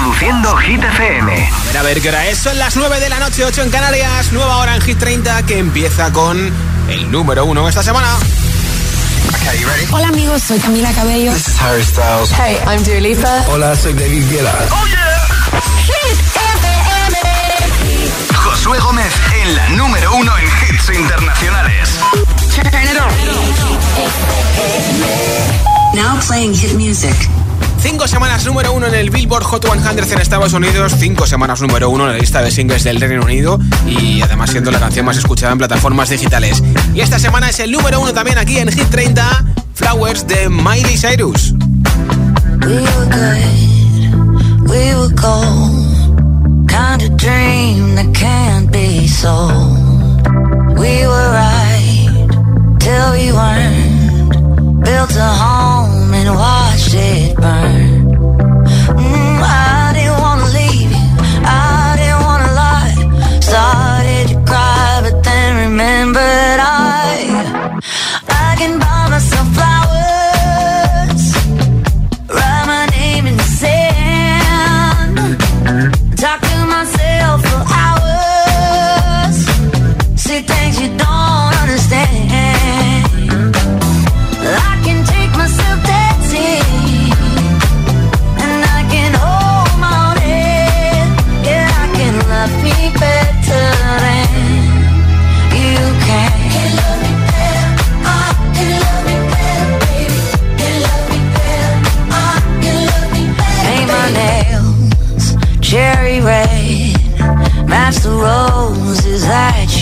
Reproduciendo Hit FM. A ver, a ver, ¿qué hora es? Son las 9 de la noche, 8 en Canarias. Nueva hora en Hit 30 que empieza con el número 1 esta semana. Hola amigos, soy Camila Cabello. This is Harry Styles. Hey, I'm Dua Lipa. Hola, soy David Guetta. ¡Oh, yeah! Josué Gómez en la número 1 en hits internacionales. Now playing hit music. Cinco semanas número uno en el Billboard Hot 100 en Estados Unidos, cinco semanas número uno en la lista de singles del Reino Unido y además siendo la canción más escuchada en plataformas digitales. Y esta semana es el número uno también aquí en Hit 30, Flowers de Miley Cyrus. We were good, we were gold, kind of dream that can't be. We were right till we weren't, built a home and watched it burn. Mm, I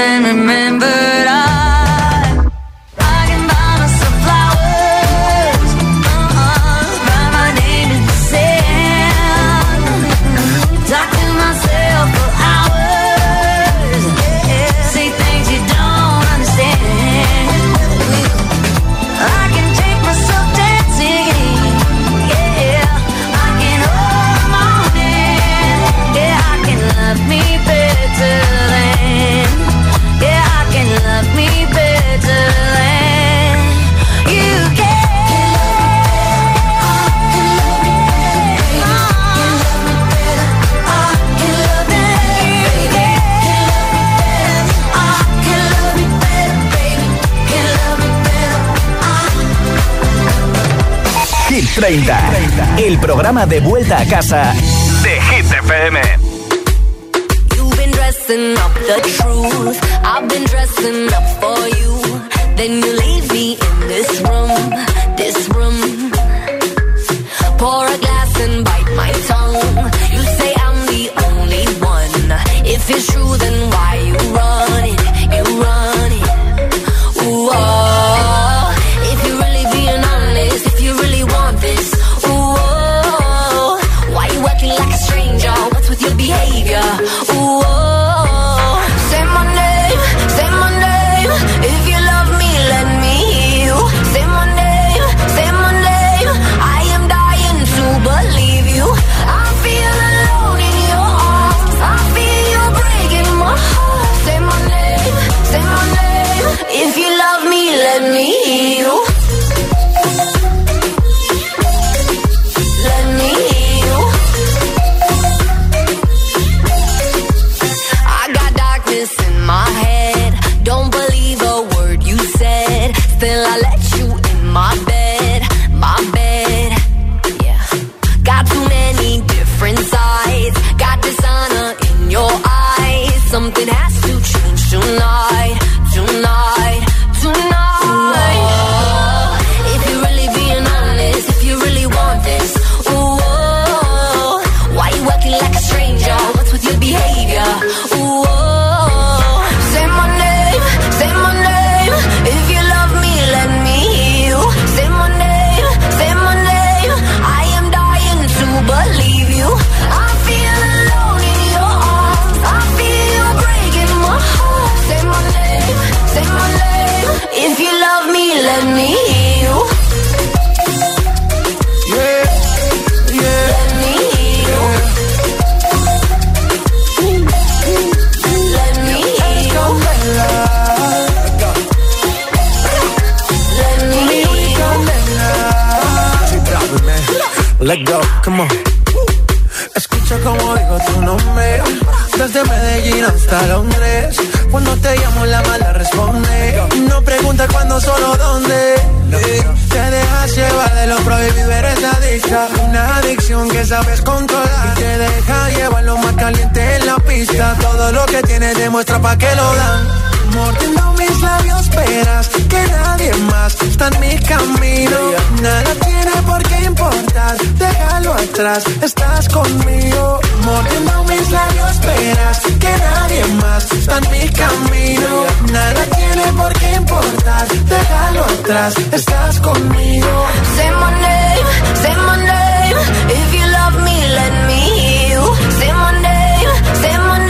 cry, but 30, el programa de vuelta a casa de Hit FM. You've been dressing up the truth. I've been dressing up for you. Then you leave me in this room, this room. Pour a glass and bite my tongue. You say I'm the only one. If it's true, then why you run que tienes demuestra pa' que lo dan. Mordiendo mis labios, esperas que nadie más está en mi camino. Nada tiene por qué importar, déjalo atrás, estás conmigo. Mordiendo mis labios, esperas que nadie más está en mi camino. Nada tiene por qué importar, déjalo atrás, estás conmigo. Say my name, say my name. If you love me, let me hear you. Say my name, say my name.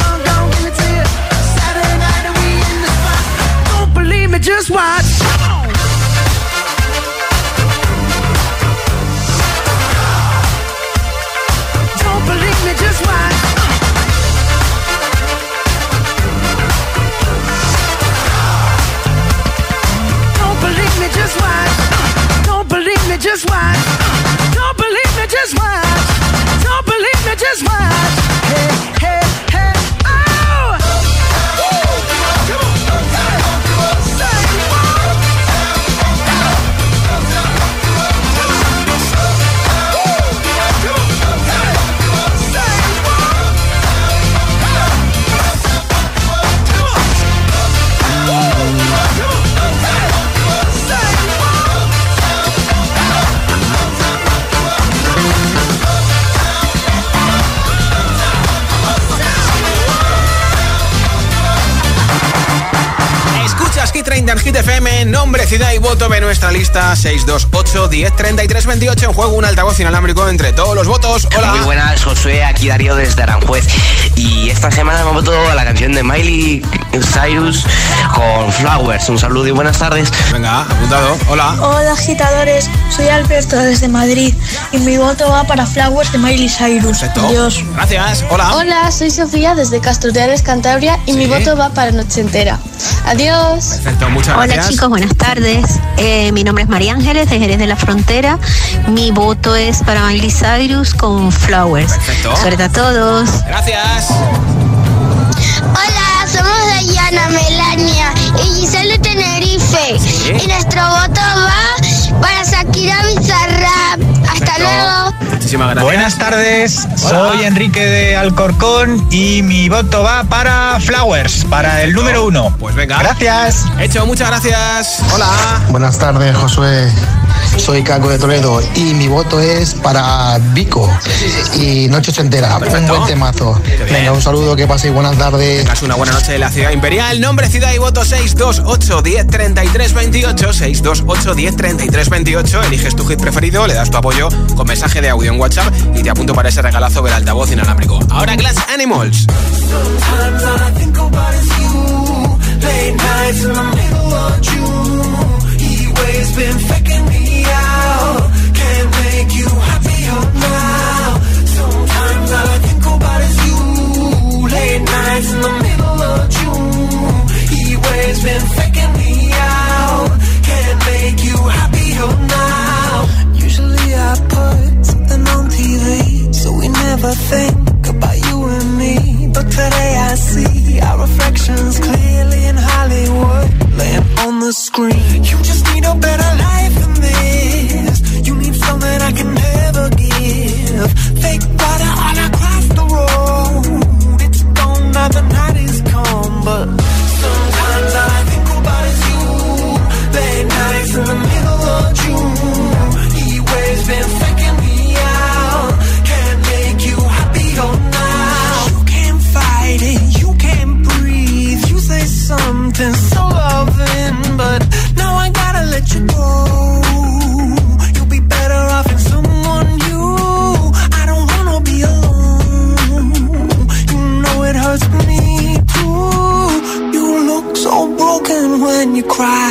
voto de nuestra lista 628 10 33 28. En juego un altavoz inalámbrico entre todos los votos. Hola. Muy buenas, Josué, aquí Darío desde Aranjuez. Y esta semana me voto la canción de Miley Cyrus con Flowers. Un saludo y buenas tardes. Venga, apuntado. Hola. Hola agitadores, soy Alberto desde Madrid y mi voto va para Flowers de Miley Cyrus. Perfecto. Adiós. Gracias. Hola. Hola, soy Sofía desde Castro Reales, Cantabria y mi voto va para Noche Entera. Adiós. Perfecto, muchas Hola gracias. chicos, buenas tardes. Eh, mi nombre es María Ángeles de Jerez de la Frontera. Mi voto es para Miley Cyrus con Flowers. Perfecto. Suerte a todos. Gracias. Dayana, Melania y Giselle de Tenerife. Sí. Y nuestro voto va para Shakira Bizarrap. Hasta Perfecto. luego. Muchísimas gracias. Buenas tardes, Hola. soy Enrique de Alcorcón y mi voto va para Flowers, para el número uno. Pues venga. Gracias. Hecho, muchas gracias. Hola. Buenas tardes, Josué. Soy Caco de Toledo y mi voto es para Vico y Noche Ochentera. Un Perfecto. buen temazo. Venga, un saludo, que paséis buenas tardes. Tengas una buena noche de la ciudad imperial. Nombre, ciudad y voto 628 10 33 28. 628 10 33 28. Eliges tu hit preferido, le das tu apoyo con mensaje de audio en WhatsApp y te apunto para ese regalazo del altavoz inalámbrico. Ahora Glass Animals. Late nights in the middle of June. He always been faking me out. Can't make you happier now. Sometimes all I think about is you. Late nights in the middle of June. He always been faking me out. Can't make you happier now. Usually I put something on TV, so we never think about you and me. But today I see our reflections clearly in Hollywood, laying on the screen. You just need a better life than this. You need something I can never give. Fake water all across the road. It's gone now, the night is come, but sometimes all I think about is you. Late nights in the you cry.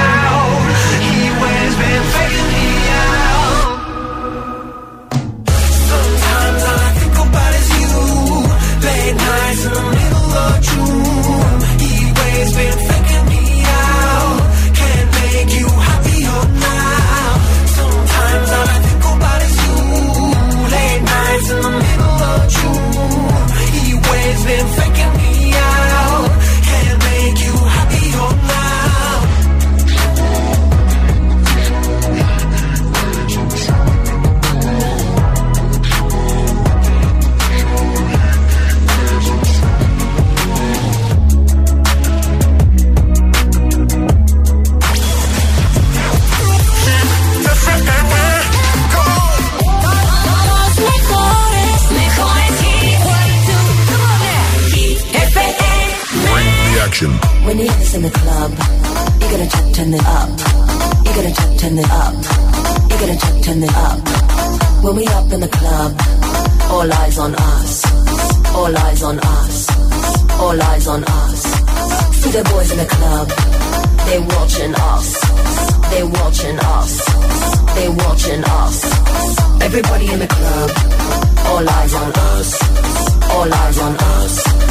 When you have this in the club, you gotta turn, turn it up. You gotta turn, turn it up. You gotta turn, turn it up. When we up in the club, all eyes on us. All eyes on us. All eyes on us. See the boys in the club, they're watching us. They're watching us. They're watching us. Everybody in the club, all eyes on us. All eyes on us.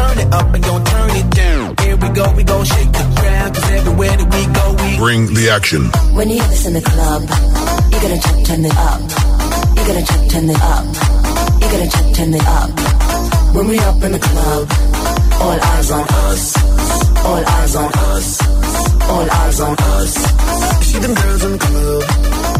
Turn it up and gon' turn it down. Here we go, we gon' shake the ground. Cause everywhere that we go, we Bring the action. When you hear this in the club, you gotta check, turn it up. You gotta check, turn it up. You gotta check, turn it up. When we up in the club, all eyes on us. All eyes on us. All eyes on us. See them girls in the club.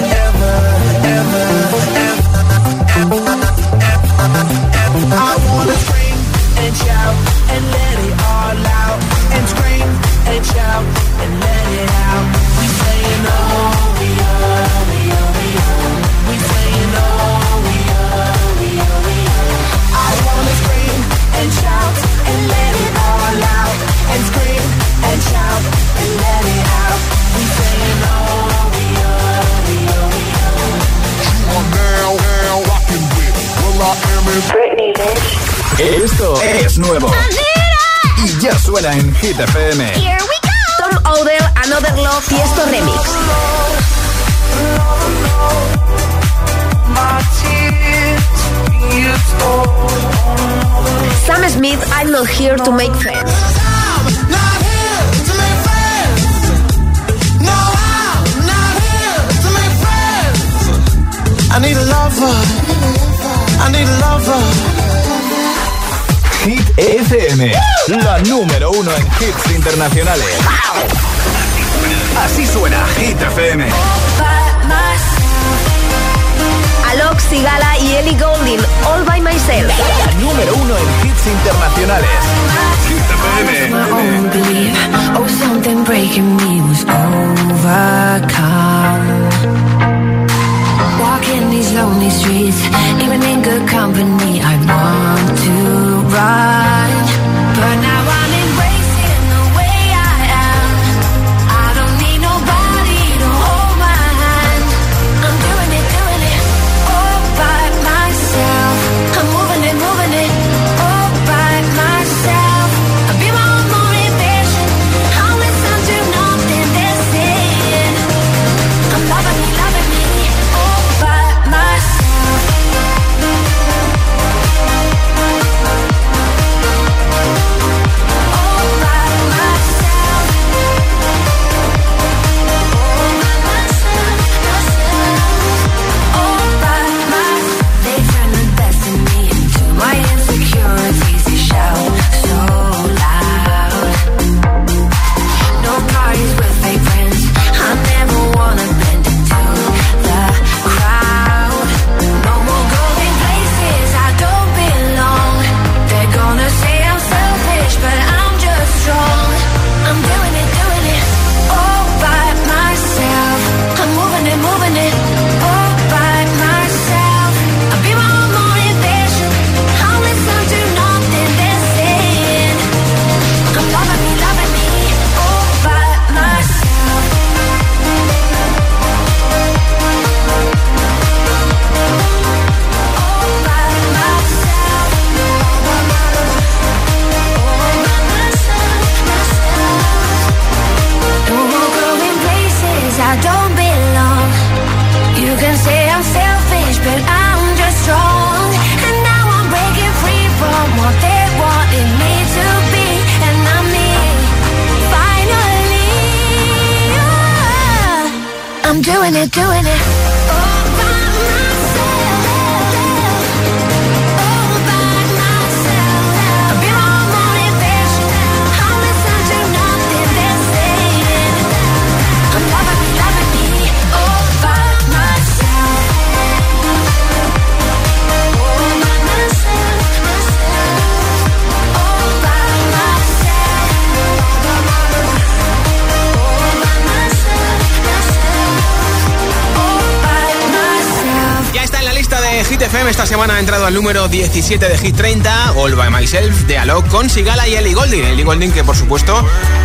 Britney, bitch. Esto es nuevo. Y ya suena en Hit FM. Tom Odell, Another Love, Tiesto Remix. Sam Smith, I'm not here to make friends. I need a lover. I need a lover. Hit FM, la número uno en hits internacionales. Así suena Hit FM. Alok Sigala y Ellie Goulding, All by Myself. La número uno en hits internacionales. Hit FM. Walking these lonely streets, even in good company, I want to doing it, doing it. Esta semana ha entrado al número 17 de Hit 30, All by Myself, de Alok, con Sigala y Ellie Golding. Ellie Golding, que por supuesto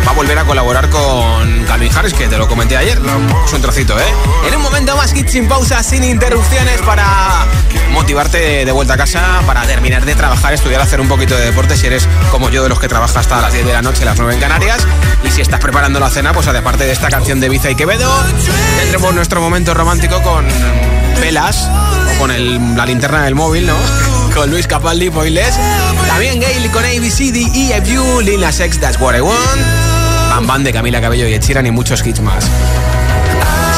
va a volver a colaborar con Calvin Harris, que te lo comenté ayer. Es un trocito, ¿eh? En un momento más hit sin pausa, sin interrupciones, para motivarte de vuelta a casa, para terminar de trabajar, estudiar, hacer un poquito de deporte. Si eres como yo, de los que trabaja hasta las 10 de la noche, las 9 en Canarias. Y si estás preparando la cena, pues aparte de esta canción de Biza y Quevedo, tendremos nuestro momento romántico con velas con el- la linterna del móvil, ¿no? con Luis Capaldi, Boiles. También Gail con ABCD, EFU, Lil Nas X, That's What I Want. Bam Bam de Camila Cabello y Ed Sheeran y muchos hits más.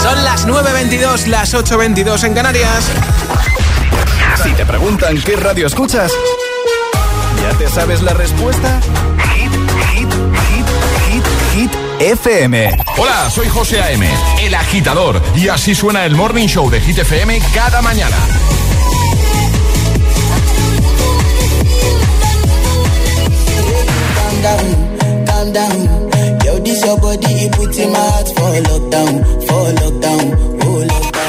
Son las 9.22, las 8.22 en Canarias. Si te preguntan qué radio escuchas, ¿ya te sabes la respuesta? FM. Hola, soy José A.M., el agitador, y así suena el Morning Show de Hit FM cada mañana. calm down, calm down. Yo, this your body, it puts in my heart for lockdown, for lockdown, oh lockdown.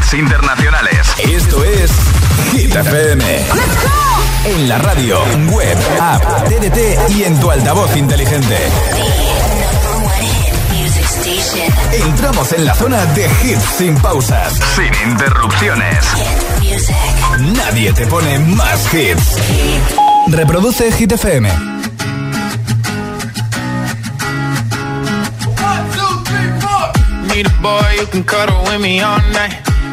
Hits internacionales. Esto es Hit FM. En la radio, web, app, TDT y en tu altavoz inteligente. Entramos en la zona de hits sin pausas, sin interrupciones. Nadie te pone más hits. Reproduce Hit FM. Need a boy you can cuddle with me all night.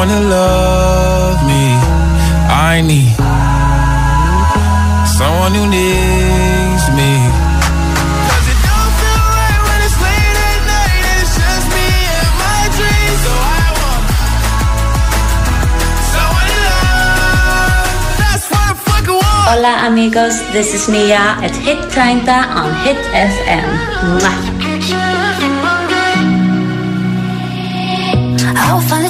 someone to love me. I need someone who needs me. 'Cause it don't feel right when it's late at night and it's just me and my dreams. So I want someone to love. That's what I fucking want. Hola amigos, this is Mia at Hit 30 on Hit FM. Mwah. I will find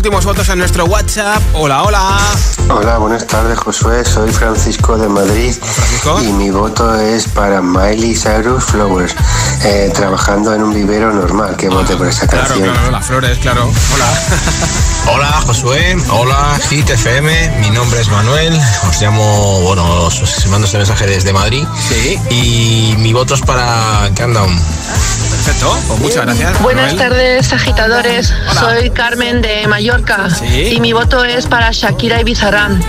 últimos votos en nuestro WhatsApp. Hola, hola. Hola, buenas tardes, Josué. Soy Francisco de Madrid. Y mi voto es para Miley Cyrus Flowers, eh, trabajando en un vivero normal. Que vote por esa Claro, canción. claro, las flores, claro. Hola. Hola Josué, hola Hit FM, mi nombre es Manuel, os llamo, bueno, os os mando este mensaje desde Madrid. Sí. Y mi voto es para Countdown. Perfecto, pues muchas gracias. Buenas Manuel. tardes, agitadores. Soy Carmen de Mallorca Sí. y mi voto es para Shakira y Bizarrán.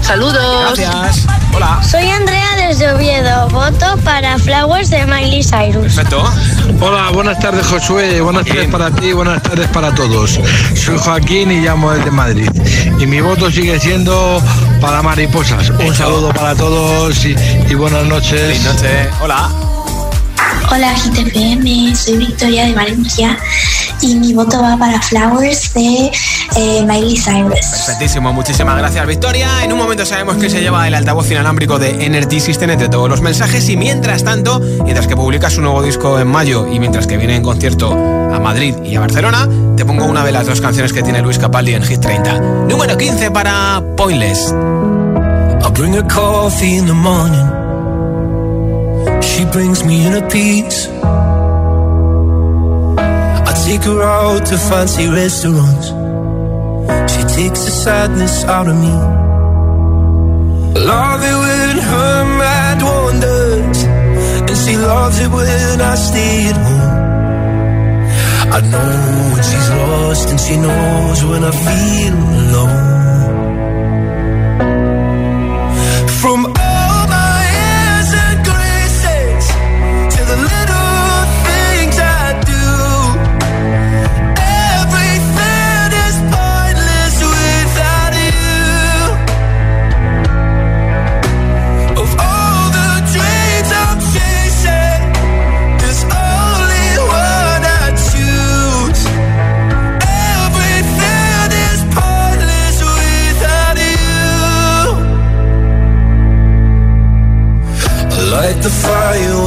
Saludos. Gracias. Hola. Soy Andrea desde Oviedo. Voto para Flowers de Miley Cyrus. Perfecto. Hola, buenas tardes Josué, buenas tardes para ti, buenas tardes para todos. Soy Joaquín y llamo desde Madrid. Y mi voto sigue siendo para mariposas. Un saludo para todos y, y buenas noches. Feliz noche. Hola. Hola GTPM, soy Victoria de Valencia y mi voto va para Flowers de eh, Miley Cyrus. Perfectísimo, muchísimas gracias Victoria. En un momento sabemos que se lleva el altavoz inalámbrico de Energy System entre todos los mensajes y mientras tanto, mientras que publica su nuevo disco en mayo y mientras que viene en concierto a Madrid y a Barcelona, te pongo una de las dos canciones que tiene Luis Capaldi en Hit 30. Número 15 para Pointless. I bring her coffee in the morning. She brings me in a piece. I take her out to fancy restaurants. She takes the sadness out of me. Love it when her mind wanders, and she loves it when I stay at home. I know when she's lost, and she knows when I feel alone.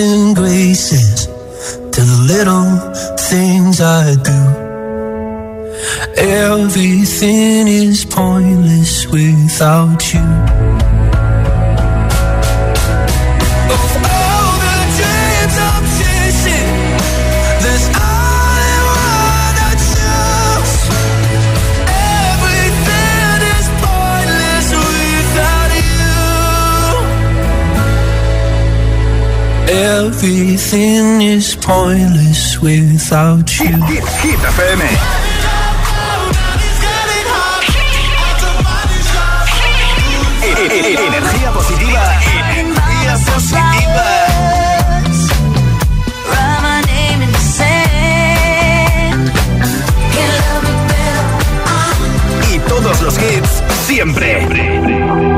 and graces Everything is pointless without you. Hit, hit, hit FM. E-, e-, energía positiva. Energía positiva. Y todos los hits siempre.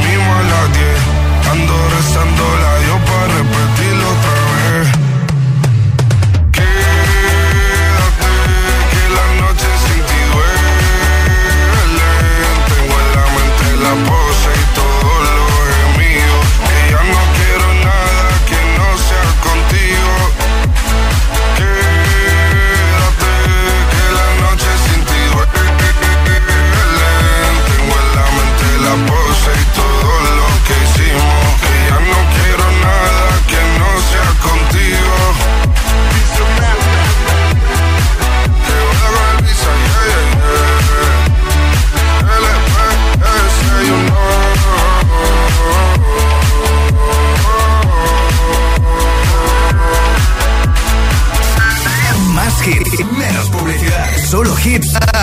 Besándola yo para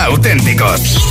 auténticos.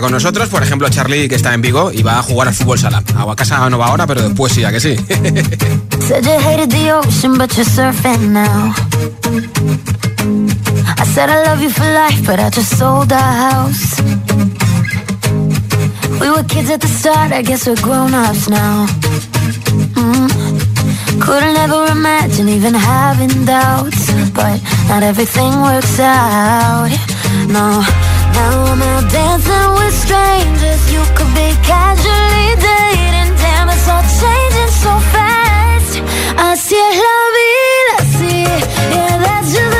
con nosotros. Por ejemplo, Charlie, que está en Vigo y va a jugar al fútbol sala. A casa no va ahora, pero después sí, que sí. I said I love you for life, but I just sold house. We were kids at the start, I guess we're grown-ups now. Mm. Couldn't ever imagine even having doubts, but not everything works out. Now I'm out dancing with strangers. You could be casually dating. Damn, it's all changing so fast. I see la vida, see Yeah, that's just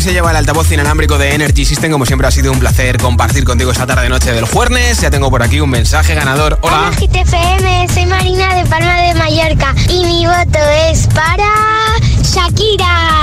Se lleva el altavoz inalámbrico de Energy System. Como siempre, ha sido un placer compartir contigo esta tarde-noche del Juernes. Ya tengo por aquí un mensaje ganador. Hola. GTFM, soy Marina de Palma de Mallorca y mi voto es para Shakira.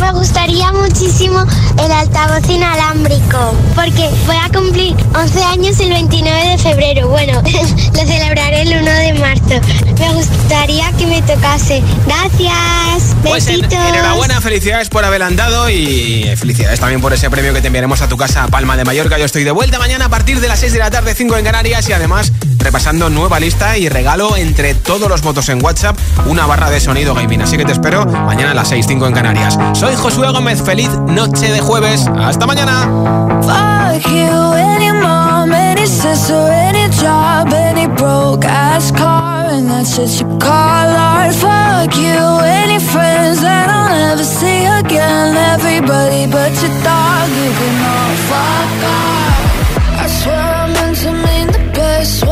Me gustaría muchísimo el altavoz inalámbrico porque voy a cumplir 11 años el 29 de febrero. Bueno, lo celebraré el 1 de marzo. Me gustaría que me tocase. Gracias. Pues en- Besitos. enhorabuena, felicidades por haber andado y felicidades también por ese premio que te enviaremos a tu casa a Palma de Mallorca. Yo estoy de vuelta mañana a partir de las 6 de la tarde, 5 en Canarias y además repasando nueva lista y regalo entre todos los votos en WhatsApp una barra de sonido gaming. Así que te espero mañana a las 6, 5 en Canarias. Soy Josué Gómez, feliz noche de jueves. Hasta mañana.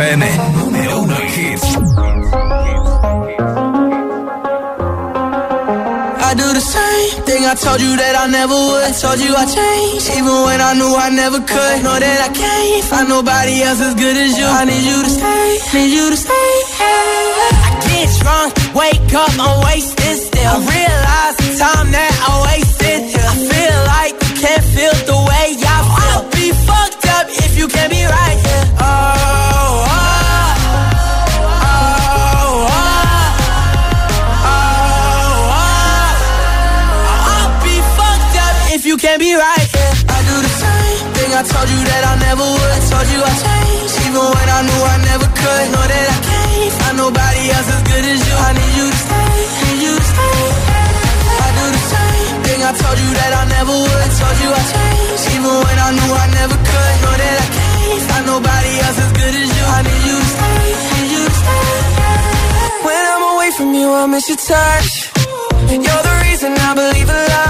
FM. Número uno en hits. I do the same thing I told you that I never would. I told you I changed, even when I knew I never could. Know that I can't find nobody else as good as You're the reason I believe in love.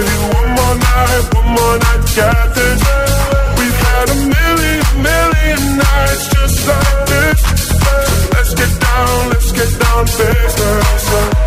give you one more night, one more night. We've a million, million nights just like this. So let's get down, let's get down, business.